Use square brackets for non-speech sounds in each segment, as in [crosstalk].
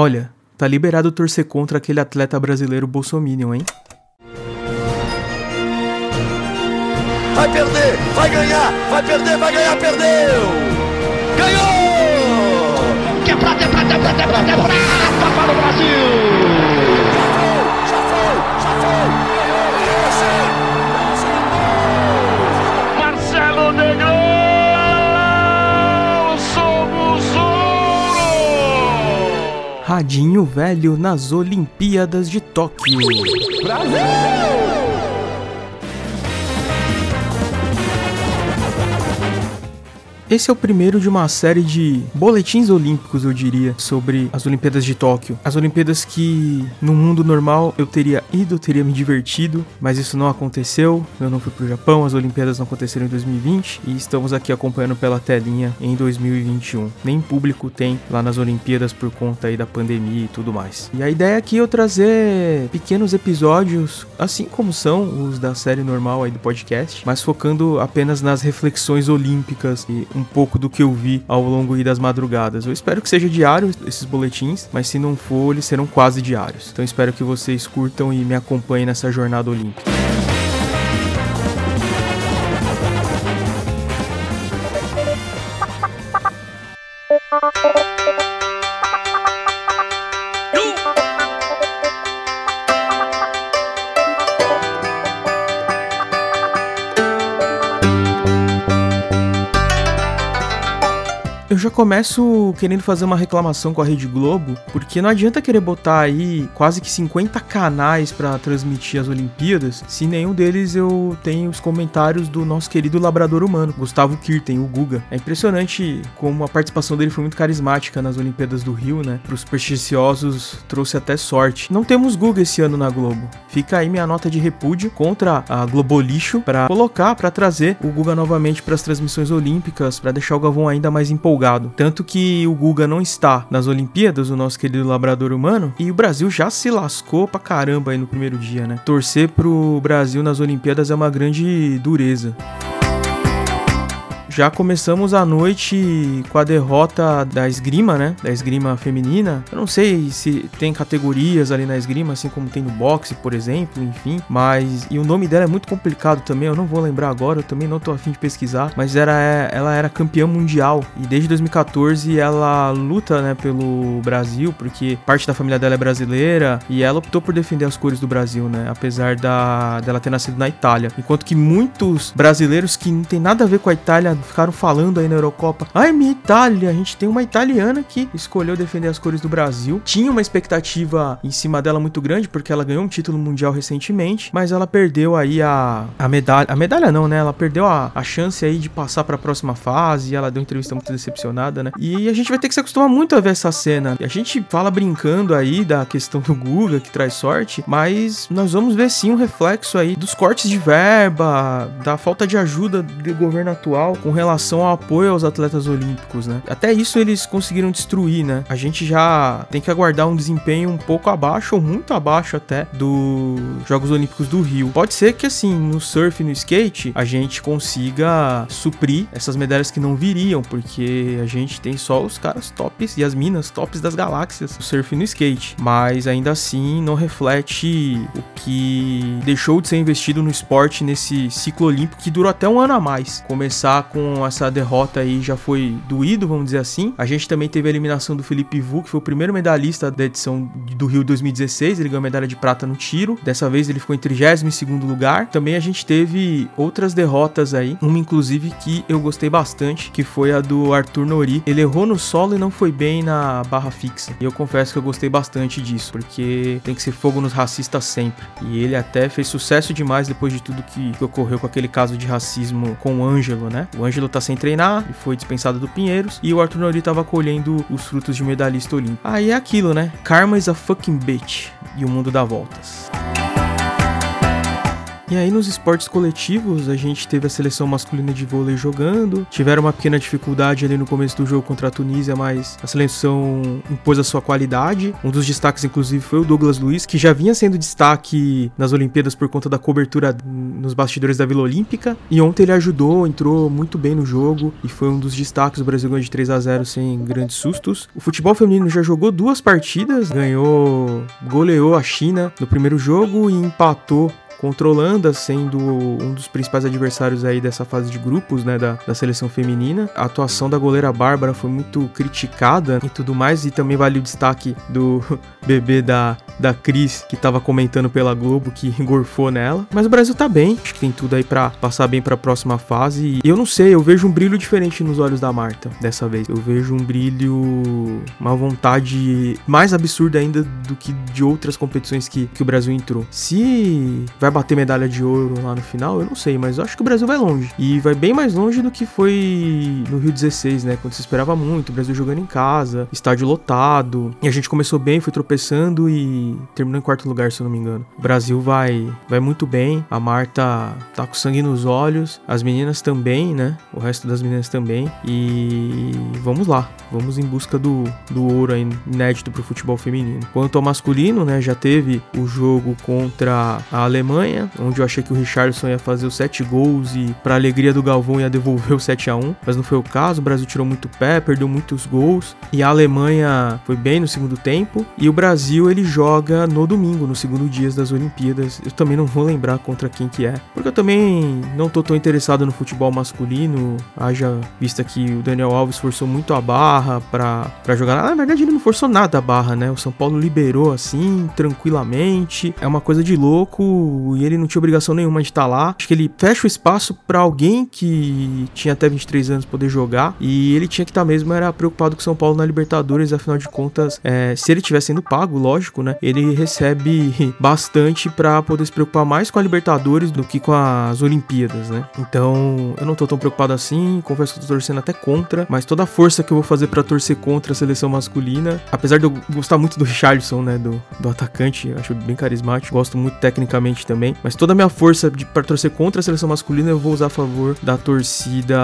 Olha, tá liberado torcer contra aquele atleta brasileiro Bolsominion, hein? Vai perder, vai ganhar, vai perder, vai ganhar, perdeu! Ganhou! Que é prata, é prata, é prata, é prata, é prata para o Brasil! Já foi, já foi! Marcelo Negrão, Radinho velho nas Olimpíadas de Tóquio. Esse é o primeiro de uma série de boletins olímpicos, eu diria, sobre as Olimpíadas de Tóquio. As Olimpíadas que, no mundo normal, eu teria ido, teria me divertido, mas isso não aconteceu. Eu não fui pro Japão, as Olimpíadas não aconteceram em 2020 e estamos aqui acompanhando pela telinha em 2021. Nem público tem lá nas Olimpíadas por conta aí da pandemia e tudo mais. E a ideia aqui é eu trazer pequenos episódios, assim como são os da série normal aí do podcast, mas focando apenas nas reflexões olímpicas e um pouco do que eu vi ao longo das madrugadas. Eu espero que seja diário esses boletins, mas se não for, eles serão quase diários. Então espero que vocês curtam e me acompanhem nessa jornada olímpica. Eu já começo querendo fazer uma reclamação com a Rede Globo, porque não adianta querer botar aí quase que 50 canais pra transmitir as Olimpíadas, se nenhum deles eu tenho os comentários do nosso querido labrador humano, Gustavo Kirten, o Guga. É impressionante como a participação dele foi muito carismática nas Olimpíadas do Rio, né? Para os supersticiosos trouxe até sorte. Não temos Guga esse ano na Globo. Fica aí minha nota de repúdio contra a Globolixo para colocar, para trazer o Guga novamente para as transmissões olímpicas, para deixar o Galvão ainda mais empolgado. Tanto que o Guga não está nas Olimpíadas, o nosso querido labrador humano, e o Brasil já se lascou pra caramba aí no primeiro dia, né? Torcer pro Brasil nas Olimpíadas é uma grande dureza. Já começamos a noite com a derrota da esgrima, né? Da esgrima feminina. Eu não sei se tem categorias ali na esgrima, assim como tem no boxe, por exemplo, enfim. Mas. E o nome dela é muito complicado também, eu não vou lembrar agora, eu também não tô afim de pesquisar. Mas era, ela era campeã mundial. E desde 2014 ela luta, né, pelo Brasil, porque parte da família dela é brasileira. E ela optou por defender as cores do Brasil, né? Apesar da, dela ter nascido na Itália. Enquanto que muitos brasileiros que não tem nada a ver com a Itália ficaram falando aí na Eurocopa. Ai, minha Itália, a gente tem uma italiana que escolheu defender as cores do Brasil. Tinha uma expectativa em cima dela muito grande, porque ela ganhou um título mundial recentemente, mas ela perdeu aí a, a medalha. A medalha não, né? Ela perdeu a, a chance aí de passar para a próxima fase. E ela deu uma entrevista muito decepcionada, né? E a gente vai ter que se acostumar muito a ver essa cena. A gente fala brincando aí da questão do Guga, que traz sorte, mas nós vamos ver sim um reflexo aí dos cortes de verba, da falta de ajuda do governo atual com relação ao apoio aos atletas olímpicos, né? Até isso eles conseguiram destruir, né? A gente já tem que aguardar um desempenho um pouco abaixo ou muito abaixo até dos Jogos Olímpicos do Rio. Pode ser que assim, no surf e no skate, a gente consiga suprir essas medalhas que não viriam, porque a gente tem só os caras tops e as minas tops das galáxias no surf e no skate. Mas ainda assim não reflete o que deixou de ser investido no esporte nesse ciclo olímpico que durou até um ano a mais. Começar com essa derrota aí já foi doído, vamos dizer assim. A gente também teve a eliminação do Felipe Vu, que foi o primeiro medalhista da edição do Rio 2016. Ele ganhou medalha de prata no tiro. Dessa vez ele ficou em 32 lugar. Também a gente teve outras derrotas aí. Uma, inclusive, que eu gostei bastante, que foi a do Arthur Nori. Ele errou no solo e não foi bem na barra fixa. E eu confesso que eu gostei bastante disso, porque tem que ser fogo nos racistas sempre. E ele até fez sucesso demais depois de tudo que, que ocorreu com aquele caso de racismo com o Ângelo, né? O Ângelo tá sem treinar e foi dispensado do Pinheiros. E o Arthur Nori tava colhendo os frutos de medalhista olímpico. Aí é aquilo, né? Karma is a fucking bitch. E o mundo dá voltas. E aí nos esportes coletivos, a gente teve a seleção masculina de vôlei jogando, tiveram uma pequena dificuldade ali no começo do jogo contra a Tunísia, mas a seleção impôs a sua qualidade. Um dos destaques, inclusive, foi o Douglas Luiz, que já vinha sendo destaque nas Olimpíadas por conta da cobertura nos bastidores da Vila Olímpica. E ontem ele ajudou, entrou muito bem no jogo e foi um dos destaques. O Brasil ganhou de 3 a 0 sem grandes sustos. O futebol feminino já jogou duas partidas, ganhou, goleou a China no primeiro jogo e empatou contra a Holanda, sendo um dos principais adversários aí dessa fase de grupos, né, da, da seleção feminina. A atuação da goleira Bárbara foi muito criticada e tudo mais, e também vale o destaque do [laughs] bebê da, da Cris, que tava comentando pela Globo, que engorfou nela. Mas o Brasil tá bem, acho que tem tudo aí para passar bem para a próxima fase. E eu não sei, eu vejo um brilho diferente nos olhos da Marta dessa vez. Eu vejo um brilho, uma vontade mais absurda ainda do que de outras competições que, que o Brasil entrou. Se vai vai bater medalha de ouro lá no final, eu não sei, mas eu acho que o Brasil vai longe. E vai bem mais longe do que foi no Rio 16, né? Quando se esperava muito, o Brasil jogando em casa, estádio lotado. E a gente começou bem, foi tropeçando e terminou em quarto lugar, se eu não me engano. O Brasil vai, vai muito bem. A Marta tá com sangue nos olhos, as meninas também, né? O resto das meninas também. E vamos lá, vamos em busca do, do ouro aí, inédito pro futebol feminino. Quanto ao masculino, né? Já teve o jogo contra a Alemanha Alemanha, onde eu achei que o Richardson ia fazer os 7 gols e, para alegria do Galvão, ia devolver o 7 a 1 mas não foi o caso. O Brasil tirou muito pé, perdeu muitos gols e a Alemanha foi bem no segundo tempo. E o Brasil ele joga no domingo, no segundo dia das Olimpíadas. Eu também não vou lembrar contra quem que é, porque eu também não tô tão interessado no futebol masculino. Haja vista que o Daniel Alves forçou muito a barra para jogar. Na verdade, ele não forçou nada a barra, né? O São Paulo liberou assim, tranquilamente. É uma coisa de louco e ele não tinha obrigação nenhuma de estar lá. Acho que ele fecha o espaço para alguém que tinha até 23 anos poder jogar e ele tinha que estar mesmo era preocupado com São Paulo na Libertadores, afinal de contas, é, se ele estiver sendo pago, lógico, né? Ele recebe [laughs] bastante para poder se preocupar mais com a Libertadores do que com as Olimpíadas, né? Então, eu não tô tão preocupado assim, confesso que eu tô torcendo até contra, mas toda a força que eu vou fazer para torcer contra a seleção masculina, apesar de eu gostar muito do Richardson, né, do, do atacante, acho bem carismático, gosto muito tecnicamente também. Mas toda a minha força pra torcer contra a seleção masculina eu vou usar a favor da torcida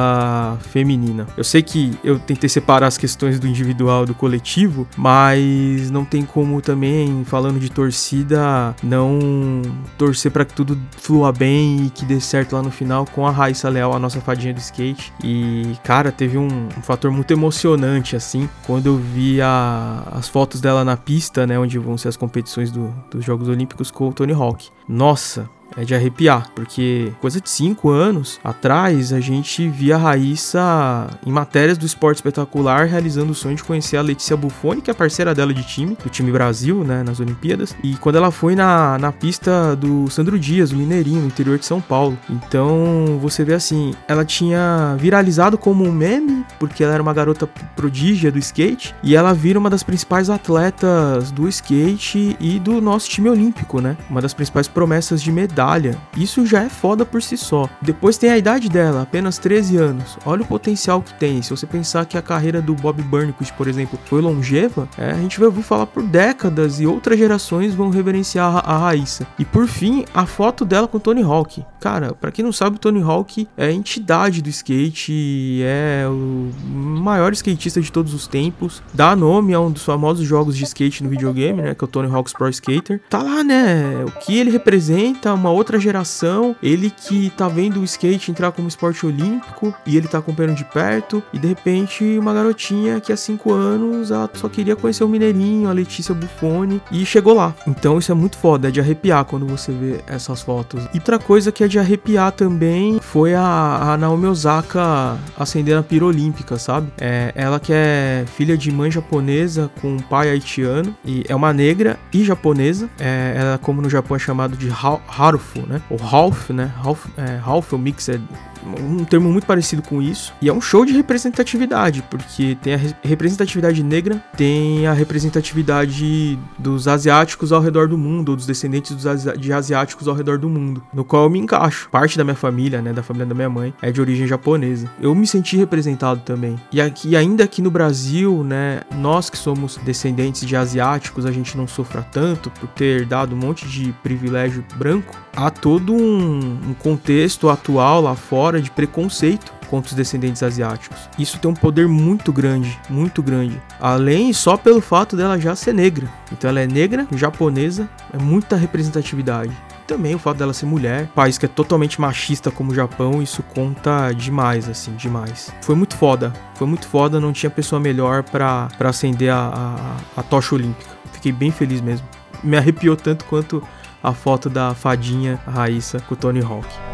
feminina. Eu sei que eu tentei separar as questões do individual do coletivo, mas não tem como também, falando de torcida, não torcer para que tudo flua bem e que dê certo lá no final com a Raíssa Leal, a nossa fadinha do skate. E, cara, teve um, um fator muito emocionante, assim, quando eu vi a, as fotos dela na pista, né, onde vão ser as competições do, dos Jogos Olímpicos com o Tony Hawk. Nossa, nossa, é de arrepiar, porque coisa de 5 anos atrás a gente via a Raíssa em matérias do esporte espetacular realizando o sonho de conhecer a Letícia Buffoni, que é parceira dela de time, do time Brasil, né, nas Olimpíadas, e quando ela foi na, na pista do Sandro Dias, o Mineirinho, no interior de São Paulo. Então você vê assim, ela tinha viralizado como um meme, porque ela era uma garota prodígia do skate, e ela vira uma das principais atletas do skate e do nosso time olímpico, né? Uma das principais promessas de medalha medalha, isso já é foda por si só. Depois tem a idade dela, apenas 13 anos. Olha o potencial que tem. Se você pensar que a carreira do Bob Burnquist, por exemplo, foi longeva, é, a gente vai ouvir falar por décadas e outras gerações vão reverenciar a, a Raíssa. E por fim, a foto dela com Tony Hawk. Cara, para quem não sabe, o Tony Hawk é a entidade do skate, é o maior skatista de todos os tempos. Dá nome a um dos famosos jogos de skate no videogame, né, que é o Tony Hawk's Pro Skater. Tá lá, né, o que ele representa, uma outra geração, ele que tá vendo o skate entrar como esporte olímpico e ele tá acompanhando de perto, e de repente uma garotinha que há 5 anos ela só queria conhecer o Mineirinho, a Letícia Buffoni, e chegou lá. Então isso é muito foda, é de arrepiar quando você vê essas fotos. E outra coisa que é de arrepiar também foi a, a Naomi Osaka acendendo a pira olímpica, sabe? É, ela que é filha de mãe japonesa com um pai haitiano, e é uma negra e japonesa. É, ela, como no Japão é chamado de Haru Né? O Ralph, né? Ralph, é, o Mixed um termo muito parecido com isso. E é um show de representatividade, porque tem a representatividade negra, tem a representatividade dos asiáticos ao redor do mundo, ou dos descendentes dos asi de asiáticos ao redor do mundo, no qual eu me encaixo. Parte da minha família, né, da família da minha mãe, é de origem japonesa. Eu me senti representado também. E aqui, ainda aqui no Brasil, né, nós que somos descendentes de asiáticos, a gente não sofra tanto por ter dado um monte de privilégio branco, há todo um, um contexto atual lá fora de preconceito contra os descendentes asiáticos. Isso tem um poder muito grande, muito grande. Além só pelo fato dela já ser negra. Então ela é negra, japonesa, é muita representatividade também o fato dela ser mulher, país que é totalmente machista como o Japão, isso conta demais, assim, demais. Foi muito foda, foi muito foda, não tinha pessoa melhor para acender a, a, a tocha olímpica. Fiquei bem feliz mesmo. Me arrepiou tanto quanto a foto da fadinha Raíssa com o Tony Hawk.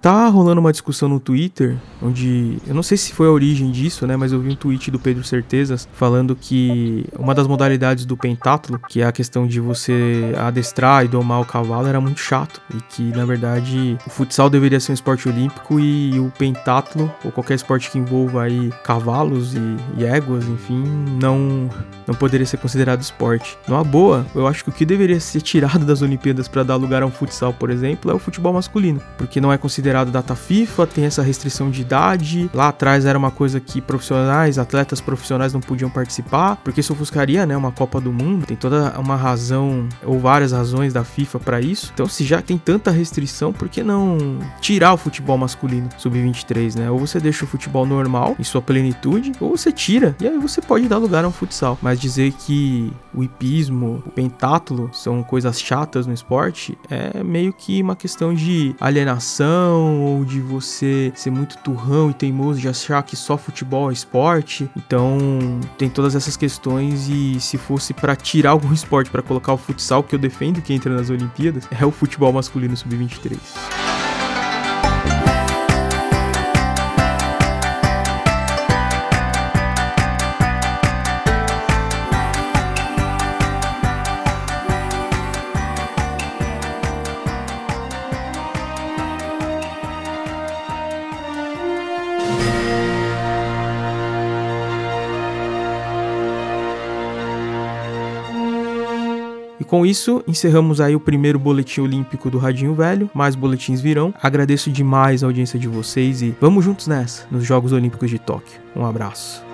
Tá rolando uma discussão no Twitter, onde eu não sei se foi a origem disso, né, mas eu vi um tweet do Pedro Certezas falando que uma das modalidades do pentatlo, que é a questão de você adestrar e domar o cavalo, era muito chato e que na verdade o futsal deveria ser um esporte olímpico e o pentatlo ou qualquer esporte que envolva aí cavalos e, e éguas, enfim, não não poderia ser considerado esporte. Numa boa, eu acho que o que deveria ser tirado das Olimpíadas para dar lugar a um futsal, por exemplo, é o futebol masculino, porque não é considerado considerado data FIFA, tem essa restrição de idade. Lá atrás era uma coisa que profissionais, atletas profissionais não podiam participar, porque isso ofuscaria, né, uma Copa do Mundo. Tem toda uma razão ou várias razões da FIFA para isso. Então, se já tem tanta restrição, por que não tirar o futebol masculino sub-23, né? Ou você deixa o futebol normal em sua plenitude, ou você tira e aí você pode dar lugar a um futsal. Mas dizer que o hipismo, o pentátulo são coisas chatas no esporte é meio que uma questão de alienação ou de você ser muito turrão e teimoso de achar que só futebol é esporte. Então, tem todas essas questões e se fosse para tirar algum [laughs] esporte para colocar o futsal que eu defendo que entra nas Olimpíadas, é o futebol masculino sub-23. Com isso, encerramos aí o primeiro boletim olímpico do Radinho Velho. Mais boletins virão. Agradeço demais a audiência de vocês e vamos juntos nessa, nos Jogos Olímpicos de Tóquio. Um abraço.